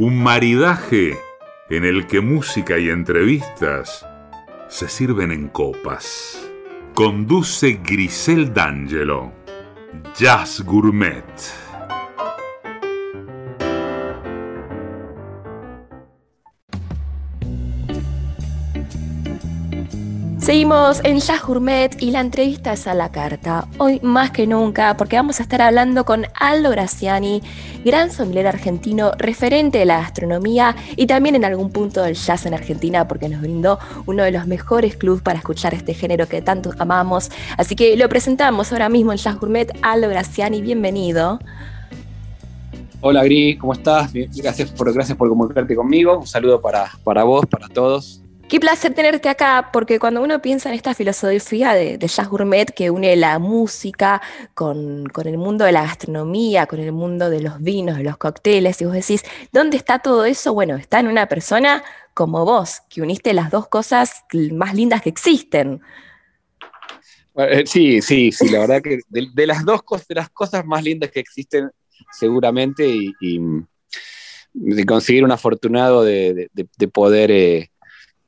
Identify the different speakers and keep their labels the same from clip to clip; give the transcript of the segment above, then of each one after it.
Speaker 1: Un maridaje en el que música y entrevistas se sirven en copas. Conduce Grisel D'Angelo. Jazz Gourmet.
Speaker 2: Seguimos en Jazz Gourmet y la entrevista es a la carta. Hoy más que nunca, porque vamos a estar hablando con Aldo Graciani, gran sommelier argentino, referente de la gastronomía y también en algún punto del jazz en Argentina, porque nos brindó uno de los mejores clubs para escuchar este género que tanto amamos. Así que lo presentamos ahora mismo en Jazz Gourmet. Aldo Graciani, bienvenido.
Speaker 3: Hola Gris, ¿cómo estás? Gracias por, gracias por comunicarte conmigo. Un saludo para, para vos, para todos.
Speaker 2: Qué placer tenerte acá, porque cuando uno piensa en esta filosofía de, jazz gourmet que une la música con, el mundo de la gastronomía, con el mundo de los vinos, de los cócteles, y vos decís, ¿dónde está todo eso? Bueno, está en una persona como vos, que uniste las dos cosas más lindas que existen.
Speaker 3: Eh, sí, sí, sí, la verdad que de, las dos cosas, de las cosas más lindas que existen, seguramente, y, de conseguir un afortunado de, poder... Eh,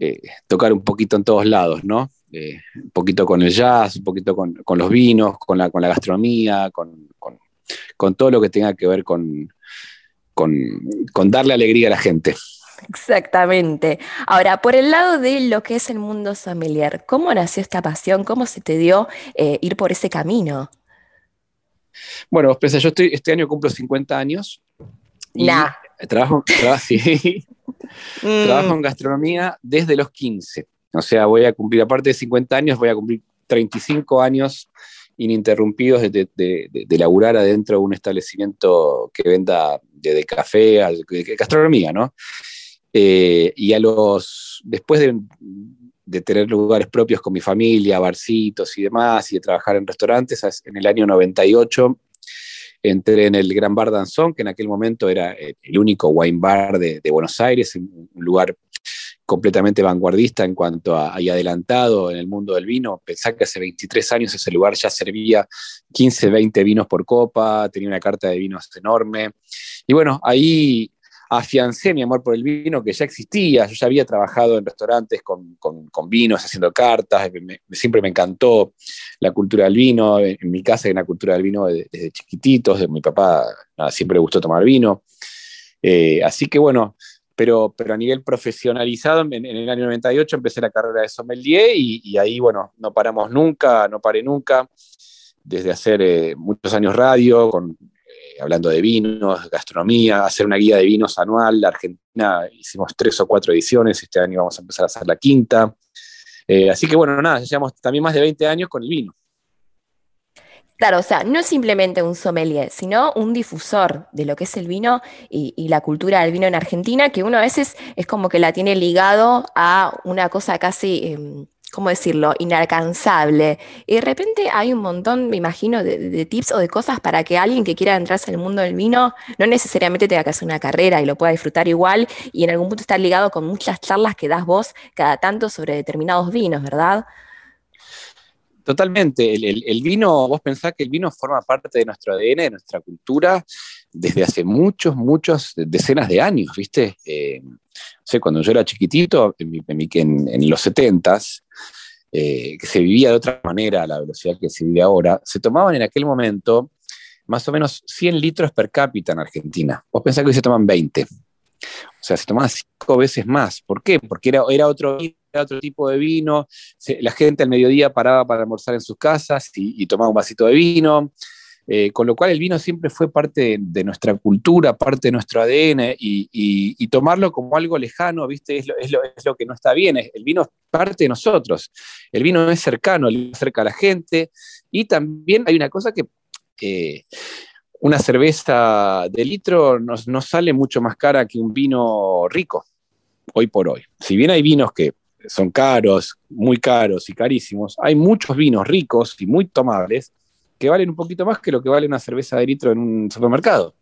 Speaker 3: eh, tocar un poquito en todos lados, ¿no? Eh, un poquito con el jazz, un poquito con, los vinos, con la, con la gastronomía, con, todo lo que tenga que ver con, con, darle alegría a la gente.
Speaker 2: Exactamente. Ahora, por el lado de lo que es el mundo familiar, ¿cómo nació esta pasión? ¿Cómo se te dio eh, ir por ese camino?
Speaker 3: Bueno, pues, yo estoy, este año cumplo 50 años. Y trabajo, trabajo, sí, Mm. Trabajo en gastronomía desde los 15. O sea, voy a cumplir, aparte de 50 años, voy a cumplir 35 años ininterrumpidos de, de, laburar adentro de un establecimiento que venda de, café, de gastronomía, ¿no? Eh, y a los, después de, tener lugares propios con mi familia, barcitos y demás, y de trabajar en restaurantes, en el año 98 entré en el Gran Bar Danzón, que en aquel momento era el único wine bar de, Buenos Aires, un lugar completamente vanguardista en cuanto a y adelantado en el mundo del vino. Pensá que hace 23 años ese lugar ya servía 15, 20 vinos por copa, tenía una carta de vinos enorme. Y bueno, ahí afiancé mi amor por el vino que ya existía, yo ya había trabajado en restaurantes con, vinos, haciendo cartas, siempre me encantó la cultura del vino, en, mi casa hay una cultura del vino desde, chiquititos, de mi papá siempre le gustó tomar vino, eh, así que bueno, pero, pero a nivel profesionalizado, en, el año 98 empecé la carrera de sommelier y, y ahí, bueno, no paramos nunca, no paré nunca, desde hacer eh, muchos años radio, con hablando de vinos, gastronomía, hacer una guía de vinos anual. La Argentina hicimos tres o cuatro ediciones, este año vamos a empezar a hacer la quinta. Eh, así que bueno, nada, llevamos también más de 20 años con el vino.
Speaker 2: Claro, o sea, no es simplemente un sommelier, sino un difusor de lo que es el vino y, la cultura del vino en Argentina, que uno a veces es como que la tiene ligado a una cosa casi... Em, ¿cómo decirlo?, inalcanzable. Y de repente hay un montón, me imagino, de, tips o de cosas para que alguien que quiera entrarse en el mundo del vino no necesariamente tenga que hacer una carrera y lo pueda disfrutar igual y en algún punto estar ligado con muchas charlas que das vos cada tanto sobre determinados vinos, ¿verdad?
Speaker 3: Totalmente. El, vino, vos pensás que el vino forma parte de nuestro ADN, de nuestra cultura, desde hace muchos, muchos, decenas de años, ¿viste? Eh, sé, cuando yo era chiquitito, en, los 70s, eh, que se vivía de otra manera a la velocidad que se vive ahora, se tomaban en aquel momento más o menos 100 litros per cápita en Argentina. Vos pensás que hoy se toman 20. O sea, se tomaban cinco veces más. ¿Por qué? Porque era, otro tipo de vino, la gente al mediodía paraba para almorzar en sus casas y, tomaba un vasito de vino, eh, con lo cual el vino siempre fue parte de, nuestra cultura, parte de nuestro ADN y, tomarlo como algo lejano, ¿viste? Es lo, es, lo, que no está bien, el vino es parte de nosotros, el vino es cercano, el vino cerca a la gente y también hay una cosa que una cerveza de litro nos, sale mucho más cara que un vino rico, hoy por hoy. Si bien hay vinos que son caros, muy caros y carísimos, hay muchos vinos ricos y muy tomables que valen un poquito más que lo que vale una cerveza de litro en un supermercado.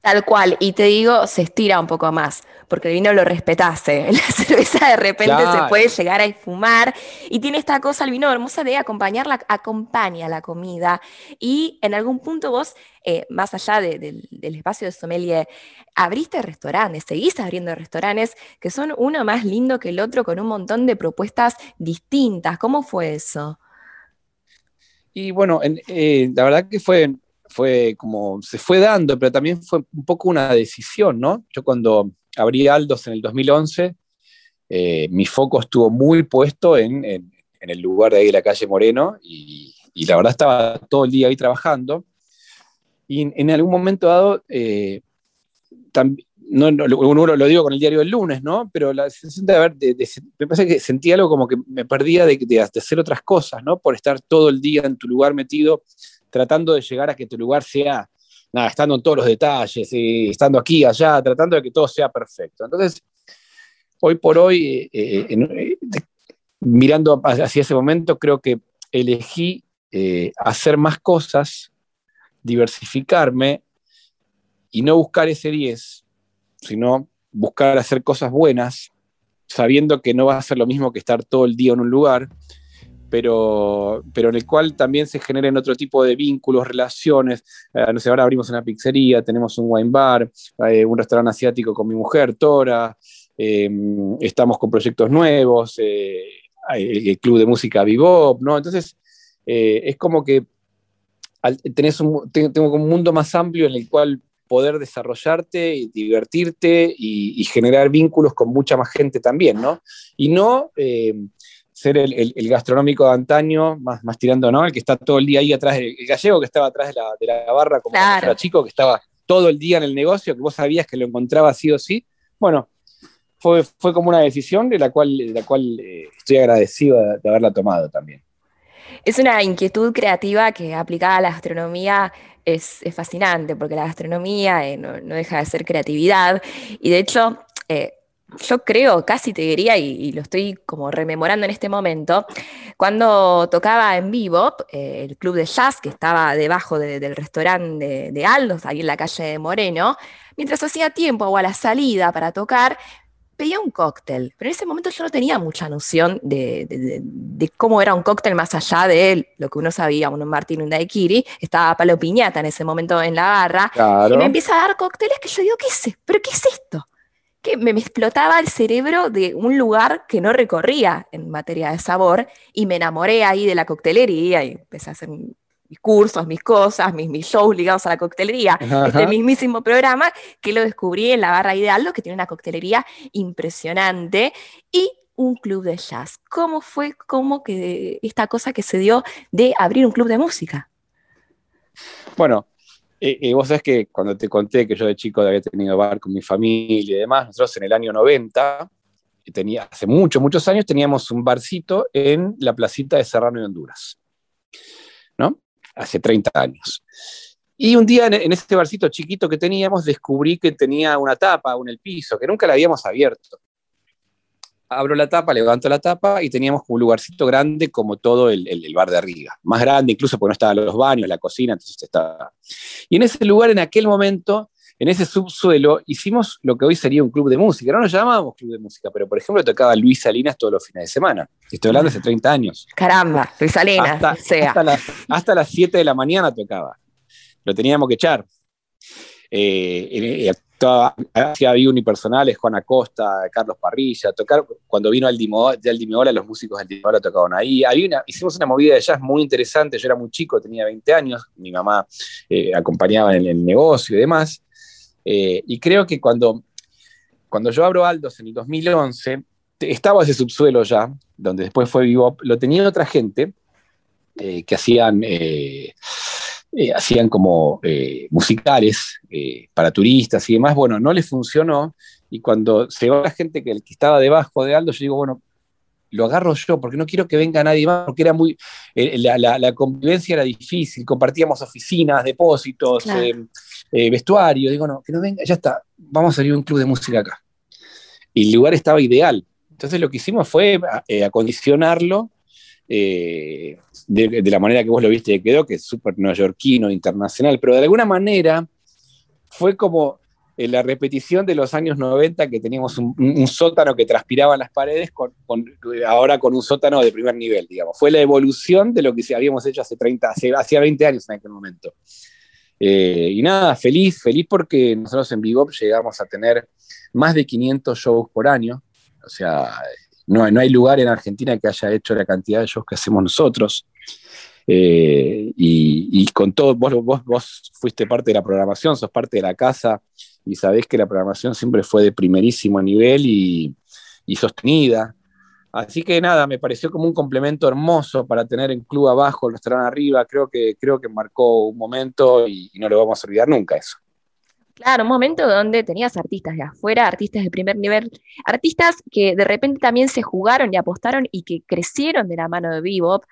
Speaker 2: Tal cual, y te digo, se estira un poco más, porque el vino lo respetase. La cerveza de repente se puede llegar a fumar y tiene esta cosa el vino hermosa de acompañarla, acompaña la comida. Y en algún punto vos, eh, más allá del espacio de sommelier, abriste restaurantes, seguís abriendo restaurantes que son uno más lindo que el otro con un montón de propuestas distintas. ¿Cómo fue eso?
Speaker 3: Y bueno, eh, la verdad que fue fue como, se fue dando, pero también fue un poco una decisión, ¿no? Yo cuando abrí Aldos en el 2011, eh, mi foco estuvo muy puesto en, el lugar de ahí la calle Moreno y, la verdad estaba todo el día ahí trabajando. Y en, algún momento dado, eh, no, uno lo digo con el diario del lunes, ¿no? Pero la sensación de haber, me parece que sentí algo como que me perdía de, de, hacer otras cosas, ¿no? Por estar todo el día en tu lugar metido tratando de llegar a que tu lugar sea, nada, estando en todos los detalles, estando aquí, allá, tratando de que todo sea perfecto. Entonces, hoy por hoy, eh, eh, eh, mirando hacia ese momento, creo que elegí hacer más cosas, diversificarme y no buscar ese 10, sino buscar hacer cosas buenas, sabiendo que no va a ser lo mismo que estar todo el día en un lugar pero, pero en el cual también se generen otro tipo de vínculos, relaciones. Eh, no sé, ahora abrimos una pizzería, tenemos un wine bar, eh, un restaurante asiático con mi mujer, Tora, em, estamos con proyectos nuevos, eh, el, club de música Bebop, ¿no? Entonces, es como que tenés un, tengo un mundo más amplio en el cual poder desarrollarte y divertirte y, y, generar vínculos con mucha más gente también, ¿no? Y no ser el, gastronómico de antaño, más, más tirando, ¿no? El que está todo el día ahí atrás, el, gallego que estaba atrás de la, barra como era chico, que estaba todo el día en el negocio, que vos sabías que lo encontraba sí o sí. Bueno, fue, fue como una decisión de la cual, de la cual eh, estoy agradecido de, haberla tomado también.
Speaker 2: Es una inquietud creativa que aplicada a la gastronomía es, fascinante, porque la gastronomía eh, no, deja de ser creatividad. Y de hecho, eh, yo creo, casi te diría, y, lo estoy como rememorando en este momento, cuando tocaba en vivo eh, el club de jazz que estaba debajo del restaurante de, Aldos, ahí en la calle de Moreno, mientras hacía tiempo o a la salida para tocar, pedía un cóctel, pero en ese momento yo no tenía mucha noción de, cómo era un cóctel más allá de lo que uno sabía, un Martín, un daiquiri, estaba Palo Piñata en ese momento en la barra, y me empieza a dar cócteles que yo digo, ¿qué es? ¿Pero qué es esto? que me, explotaba el cerebro de un lugar que no recorría en materia de sabor y me enamoré ahí de la coctelería y empecé a hacer mis cursos, mis cosas, mis, mis shows ligados a la coctelería. Este mismísimo programa que lo descubrí en la Barra Idealdo, que tiene una coctelería impresionante y un club de jazz. ¿Cómo fue como que esta cosa que se dio de abrir un club de música?
Speaker 3: Bueno, y vos sabés que cuando te conté que yo de chico había tenido bar con mi familia y demás, nosotros en el año 90, tenía, hace muchos, muchos años, teníamos un barcito en la placita de Serrano y Honduras, ¿no? Hace 30 años. Y un día en, ese barcito chiquito que teníamos, descubrí que tenía una tapa en el piso, que nunca la habíamos abierto abro la tapa, levanto la tapa y teníamos un lugarcito grande como todo el, bar de arriba. Más grande incluso porque no estaban los baños, la cocina, entonces estaba... Y en ese lugar, en aquel momento, en ese subsuelo, hicimos lo que hoy sería un club de música. No nos llamábamos club de música, pero por ejemplo tocaba Luis Salinas todos los fines de semana. Estoy hablando hace 30 años.
Speaker 2: Caramba, Luis Salinas.
Speaker 3: Hasta, sea. hasta, las, 7 de la mañana tocaba. Lo teníamos que echar. Eh, hacía había unipersonales, Juan Acosta, Carlos Parrilla, tocar, cuando vino Aldi Mola, los músicos de Aldi Mola tocaban ahí. Había hicimos una movida de jazz muy interesante, yo era muy chico, tenía 20 años, mi mamá eh, acompañaba en el negocio y demás. Eh, y creo que cuando, cuando yo abro Aldos en el 2011, estaba ese subsuelo ya, donde después fue vivo, lo tenía otra gente eh, que hacían eh, hacían como musicales para turistas y demás, bueno, no les funcionó y cuando se va la gente que, que estaba debajo de Aldo, yo digo, bueno, lo agarro yo, porque no quiero que venga nadie más, porque era muy, eh, la, convivencia era difícil, compartíamos oficinas, depósitos, eh, eh, vestuario, digo, no, que no venga, ya está, vamos a salir un club de música acá. Y el lugar estaba ideal. Entonces lo que hicimos fue acondicionarlo de, la manera que vos lo viste que quedó, que es súper neoyorquino, internacional, pero de alguna manera fue como la repetición de los años 90 que teníamos un, sótano que transpiraba las paredes, con, ahora con un sótano de primer nivel, digamos. Fue la evolución de lo que habíamos hecho hace 30, hace, hacía 20 años en aquel momento. Eh, y nada, feliz, feliz porque nosotros en Bebop llegamos a tener más de 500 shows por año. O sea, no, no hay lugar en Argentina que haya hecho la cantidad de shows que hacemos nosotros. Eh, y, con todo, vos, fuiste parte de la programación, sos parte de la casa y sabés que la programación siempre fue de primerísimo nivel y, sostenida. Así que nada, me pareció como un complemento hermoso para tener en club abajo, el restaurante arriba. Creo que, creo que marcó un momento y, no lo vamos a olvidar nunca eso.
Speaker 2: Claro, un momento donde tenías artistas de afuera, artistas de primer nivel, artistas que de repente también se jugaron y apostaron y que crecieron de la mano de Bebop,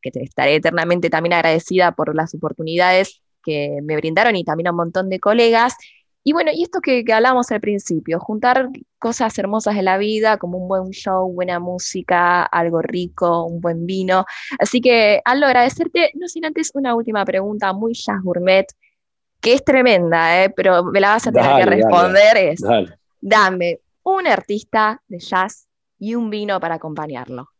Speaker 2: que te estaré eternamente también agradecida por las oportunidades que me brindaron y también a un montón de colegas. Y bueno, y esto que, hablamos al principio, juntar cosas hermosas de la vida, como un buen show, buena música, algo rico, un buen vino. Así que, Aldo, agradecerte, no sin antes una última pregunta muy jazz gourmet, que es tremenda, ¿eh? pero me la vas a tener que responder. es, dame un artista de jazz y un vino para acompañarlo.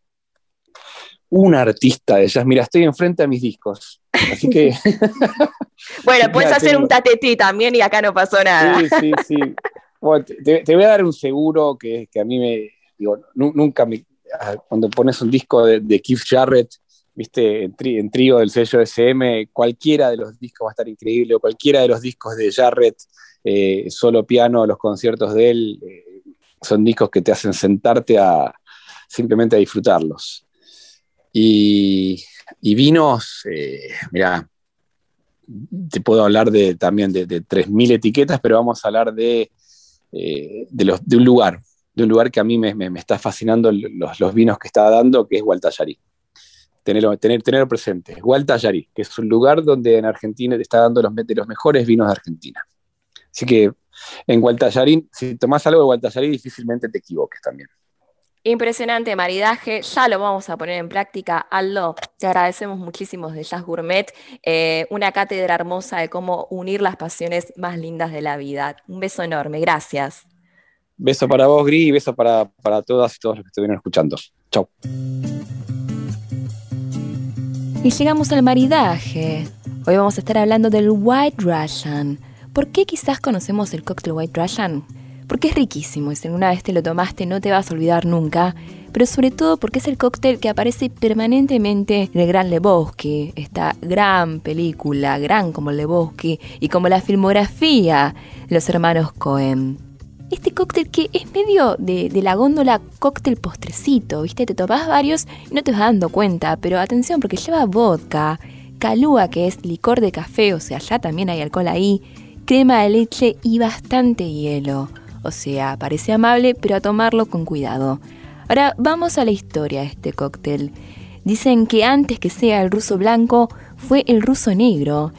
Speaker 3: Un artista de jazz, mira, estoy enfrente a mis discos. Así que.
Speaker 2: bueno, puedes hacer un tatetí también y acá no pasó nada.
Speaker 3: Sí, sí, sí. te, voy a dar un seguro que, que a mí me. Digo, nunca me. Ah, cuando pones un disco de, Keith Jarrett, viste, en, trío del sello SM, cualquiera de los discos va a estar increíble, o cualquiera de los discos de Jarrett, eh, solo piano, los conciertos de él, eh, son discos que te hacen sentarte a simplemente a disfrutarlos. Y vinos, eh, mira, te puedo hablar de, también de, de 3.000 etiquetas, pero vamos a hablar de, eh, de, un lugar, de un lugar que a mí me, me, está fascinando los, los, vinos que está dando, que es Gualtallarí. Tenerlo, tener, tenerlo presente. Gualtallarí, que es un lugar donde en Argentina te está dando los, de los mejores vinos de Argentina. Así que en Gualtallarí, si tomás algo de Gualtallarí, difícilmente te equivoques también.
Speaker 2: Impresionante maridaje, ya lo vamos a poner en práctica. Aldo, te agradecemos muchísimo de Jazz Gourmet, eh, una cátedra hermosa de cómo unir las pasiones más lindas de la vida. Un beso enorme, gracias.
Speaker 3: Beso para vos, Gri, y beso para, para todas y todos los que estuvieron escuchando. Chau.
Speaker 2: Y llegamos al maridaje. Hoy vamos a estar hablando del White Russian. ¿Por qué quizás conocemos el cóctel White Russian? Porque es riquísimo y si alguna vez te lo tomaste no te vas a olvidar nunca, pero sobre todo porque es el cóctel que aparece permanentemente en el Gran Lebowski, esta gran película, gran como el Lebowski y como la filmografía de los hermanos Cohen. Este cóctel que es medio de, la góndola cóctel postrecito, ¿viste? Te tomas varios y no te vas dando cuenta, pero atención porque lleva vodka, calúa que es licor de café, o sea, ya también hay alcohol ahí, crema de leche y bastante hielo. O sea, parece amable, pero a tomarlo con cuidado. Ahora vamos a la historia de este cóctel. Dicen que antes que sea el ruso blanco, fue el ruso negro.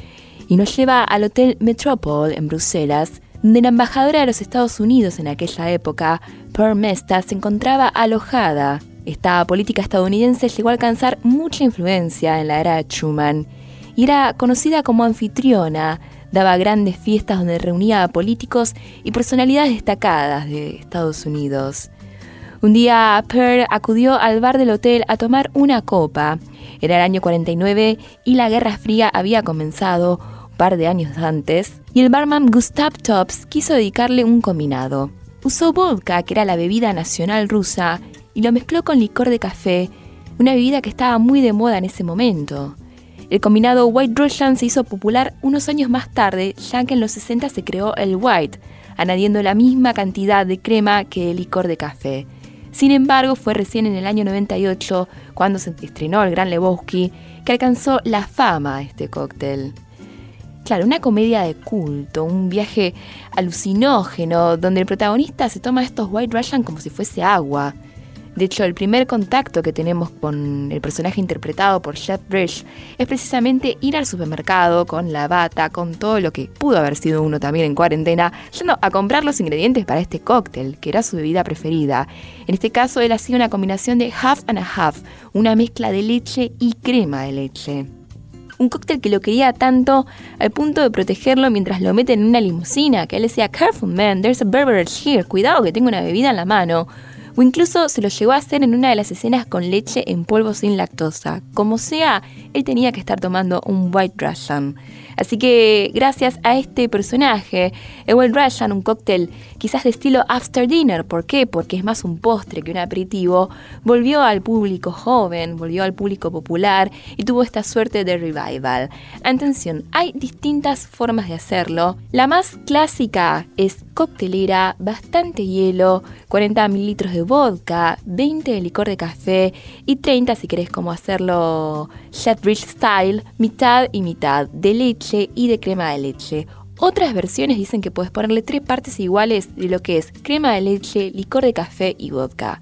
Speaker 2: Y nos lleva al Hotel Metropole en Bruselas, donde la embajadora de los Estados Unidos en aquella época, Pearl Mesta, se encontraba alojada. Esta política estadounidense llegó a alcanzar mucha influencia en la era de Truman y era conocida como anfitriona daba grandes fiestas donde reunía a políticos y personalidades destacadas de Estados Unidos. Un día Pearl acudió al bar del hotel a tomar una copa. Era el año 49 y la Guerra Fría había comenzado un par de años antes, y el barman Gustav Tops quiso dedicarle un combinado. Usó vodka, que era la bebida nacional rusa, y lo mezcló con licor de café, una bebida que estaba muy de moda en ese momento. El combinado White Russian se hizo popular unos años más tarde, ya que en los 60 se creó el White, añadiendo la misma cantidad de crema que el licor de café. Sin embargo, fue recién en el año 98, cuando se estrenó el Gran Lebowski, que alcanzó la fama este cóctel. Claro, una comedia de culto, un viaje alucinógeno, donde el protagonista se toma estos White Russian como si fuese agua. De hecho, el primer contacto que tenemos con el personaje interpretado por Jeff Bridge es precisamente ir al supermercado con la bata, con todo lo que pudo haber sido uno también en cuarentena, yendo a comprar los ingredientes para este cóctel, que era su bebida preferida. En este caso, él hacía una combinación de half and a half, una mezcla de leche y crema de leche. Un cóctel que lo quería tanto al punto de protegerlo mientras lo meten en una limusina, que él decía, Careful man, there's a beverage here, cuidado que tengo una bebida en la mano o incluso se lo llegó a hacer en una de las escenas con leche en polvo sin lactosa. Como sea, él tenía que estar tomando un White Russian. Así que gracias a este personaje, el White Russian, un cóctel quizás de estilo after dinner, ¿por qué? Porque es más un postre que un aperitivo, volvió al público joven, volvió al público popular y tuvo esta suerte de revival. Atención, hay distintas formas de hacerlo. La más clásica es coctelera, bastante hielo, 40 mililitros de vodka, 20 de licor de café y 30 si querés como hacerlo Bridge Style, mitad y mitad de leche y de crema de leche. Otras versiones dicen que puedes ponerle tres partes iguales de lo que es crema de leche, licor de café y vodka.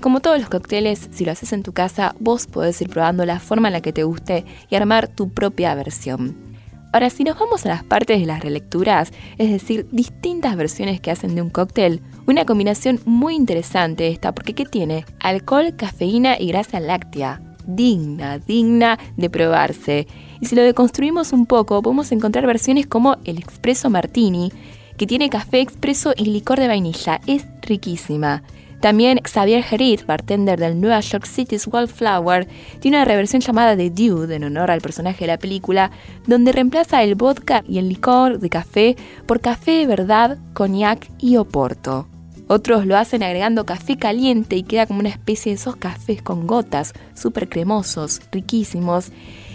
Speaker 2: Como todos los cócteles, si lo haces en tu casa, vos podés ir probando la forma en la que te guste y armar tu propia versión. Ahora, si nos vamos a las partes de las relecturas, es decir, distintas versiones que hacen de un cóctel, una combinación muy interesante esta, porque ¿qué tiene? Alcohol, cafeína y grasa láctea digna, digna de probarse. Y si lo deconstruimos un poco, podemos encontrar versiones como el Expreso Martini, que tiene café expreso y licor de vainilla. Es riquísima. También Xavier Herit, bartender del New York City's Wildflower, tiene una reversión llamada The Dude, en honor al personaje de la película, donde reemplaza el vodka y el licor de café por café de verdad, coñac y oporto. Otros lo hacen agregando café caliente y queda como una especie de esos cafés con gotas, súper cremosos, riquísimos.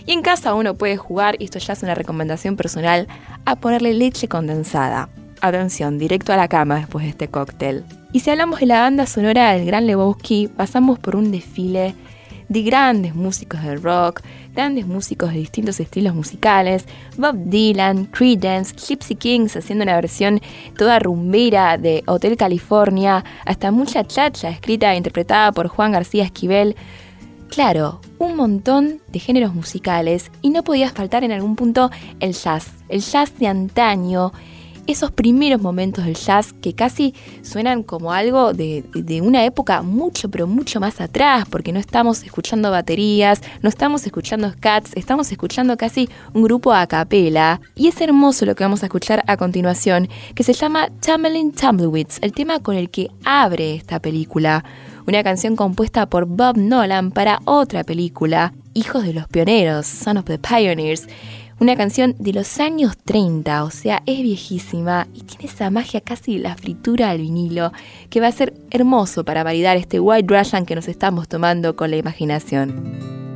Speaker 2: Y en casa uno puede jugar, y esto ya es una recomendación personal, a ponerle leche condensada. Atención, directo a la cama después de este cóctel. Y si hablamos de la banda sonora del Gran Lebowski, pasamos por un desfile de grandes músicos del rock, grandes músicos de distintos estilos musicales, Bob Dylan, Creedence, Gypsy Kings haciendo una versión toda rumbera de Hotel California, hasta Mucha Chacha, escrita e interpretada por Juan García Esquivel. Claro, un montón de géneros musicales y no podía faltar en algún punto el jazz, el jazz de antaño, esos primeros momentos del jazz que casi suenan como algo de, una época mucho, pero mucho más atrás, porque no estamos escuchando baterías, no estamos escuchando scats, estamos escuchando casi un grupo a capela. Y es hermoso lo que vamos a escuchar a continuación, que se llama Tumbling Tumbleweeds, el tema con el que abre esta película. Una canción compuesta por Bob Nolan para otra película, Hijos de los Pioneros, Son of the Pioneers una canción de los años 30, o sea, es viejísima y tiene esa magia casi la fritura al vinilo que va a ser hermoso para validar este White Russian que nos estamos tomando con la imaginación.